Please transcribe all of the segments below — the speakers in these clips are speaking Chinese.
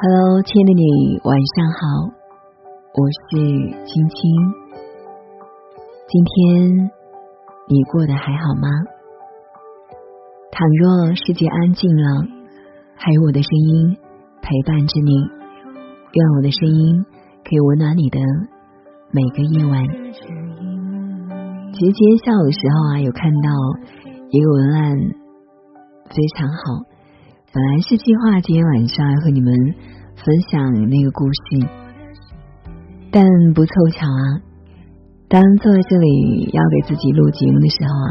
Hello，亲爱的你，晚上好，我是青青。今天你过得还好吗？倘若世界安静了，还有我的声音陪伴着你，愿我的声音可以温暖你的每个夜晚。其实今天下午的时候啊，有看到一个文案，非常好。本来是计划今天晚上要和你们分享那个故事，但不凑巧啊，当坐在这里要给自己录节目的时候啊，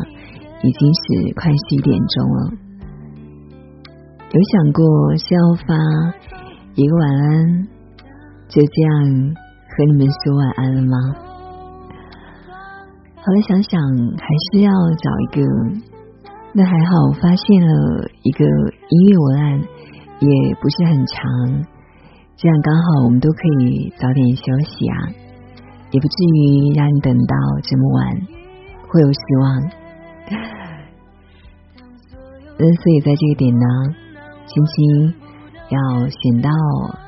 已经是快十一点钟了。有想过是要发一个晚安，就这样和你们说晚安了吗？后来想想，还是要找一个。那还好，我发现了一个音乐文案，也不是很长，这样刚好我们都可以早点休息啊，也不至于让你等到这么晚，会有失望。那，所以在这个点呢，青青要选到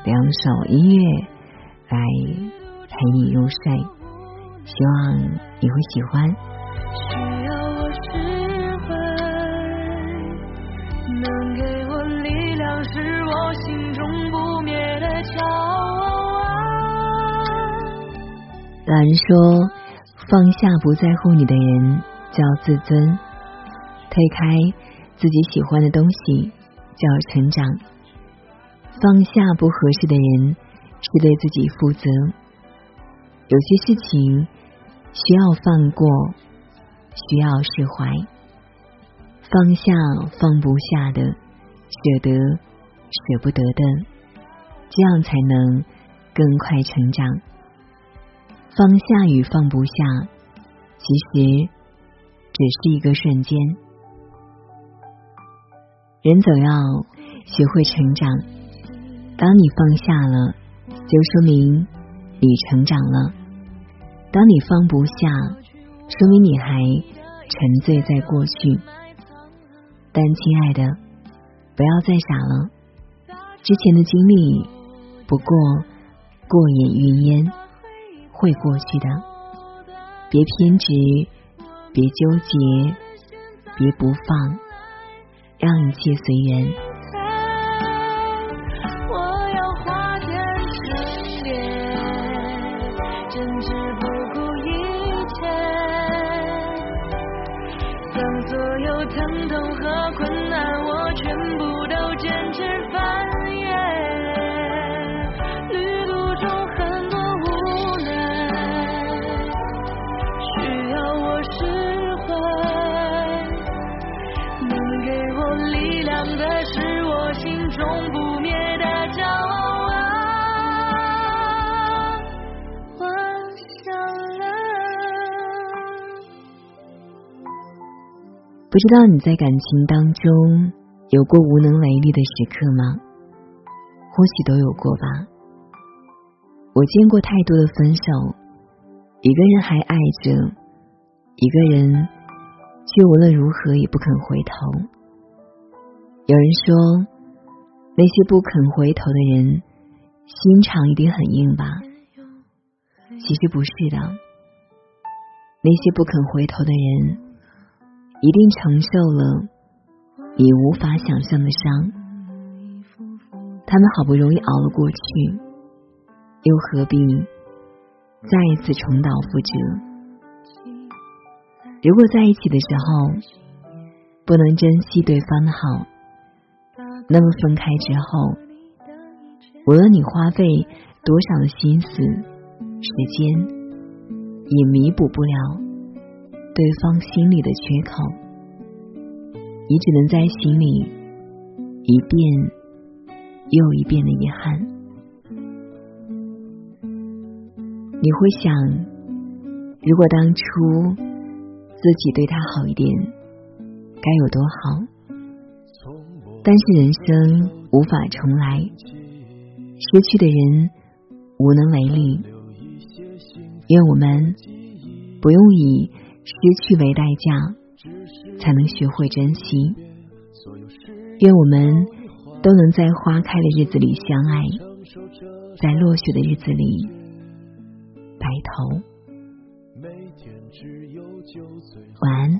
两首音乐来陪你入睡，希望你会喜欢。老人说：“放下不在乎你的人叫自尊，推开自己喜欢的东西叫成长。放下不合适的人是对自己负责。有些事情需要放过，需要释怀。放下放不下的，舍得舍不得的，这样才能更快成长。”放下与放不下，其实只是一个瞬间。人总要学会成长。当你放下了，就说明你成长了；当你放不下，说明你还沉醉在过去。但亲爱的，不要再傻了。之前的经历不过过眼云烟。会过去的。别偏执别纠结别不放让一切随缘。我要化坚持不顾一切当所有疼痛和困难我全部都坚持中不灭的骄傲不知道你在感情当中有过无能为力的时刻吗？或许都有过吧。我见过太多的分手，一个人还爱着，一个人却无论如何也不肯回头。有人说，那些不肯回头的人，心肠一定很硬吧？其实不是的，那些不肯回头的人。一定承受了你无法想象的伤，他们好不容易熬了过去，又何必再一次重蹈覆辙？如果在一起的时候不能珍惜对方的好，那么分开之后，无论你花费多少的心思、时间，也弥补不了。对方心里的缺口，你只能在心里一遍又一遍的遗憾。你会想，如果当初自己对他好一点，该有多好？但是人生无法重来，失去的人无能为力。愿我们不用以。失去为代价，才能学会珍惜。愿我们都能在花开的日子里相爱，在落雪的日子里白头。晚安。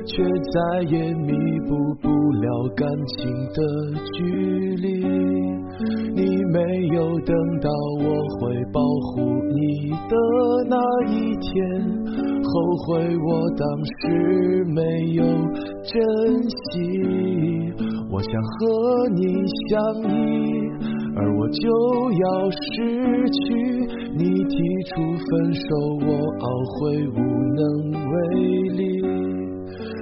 却再也弥补不了感情的距离。你没有等到我会保护你的那一天，后悔我当时没有珍惜。我想和你相依，而我就要失去。你提出分手，我懊悔无能为力。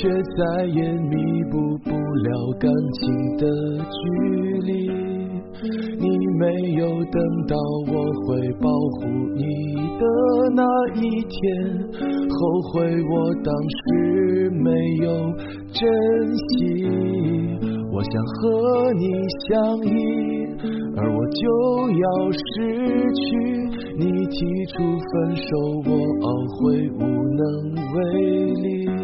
却再也弥补不了感情的距离。你没有等到我会保护你的那一天，后悔我当时没有珍惜。我想和你相依，而我就要失去。你提出分手，我懊悔无能为力。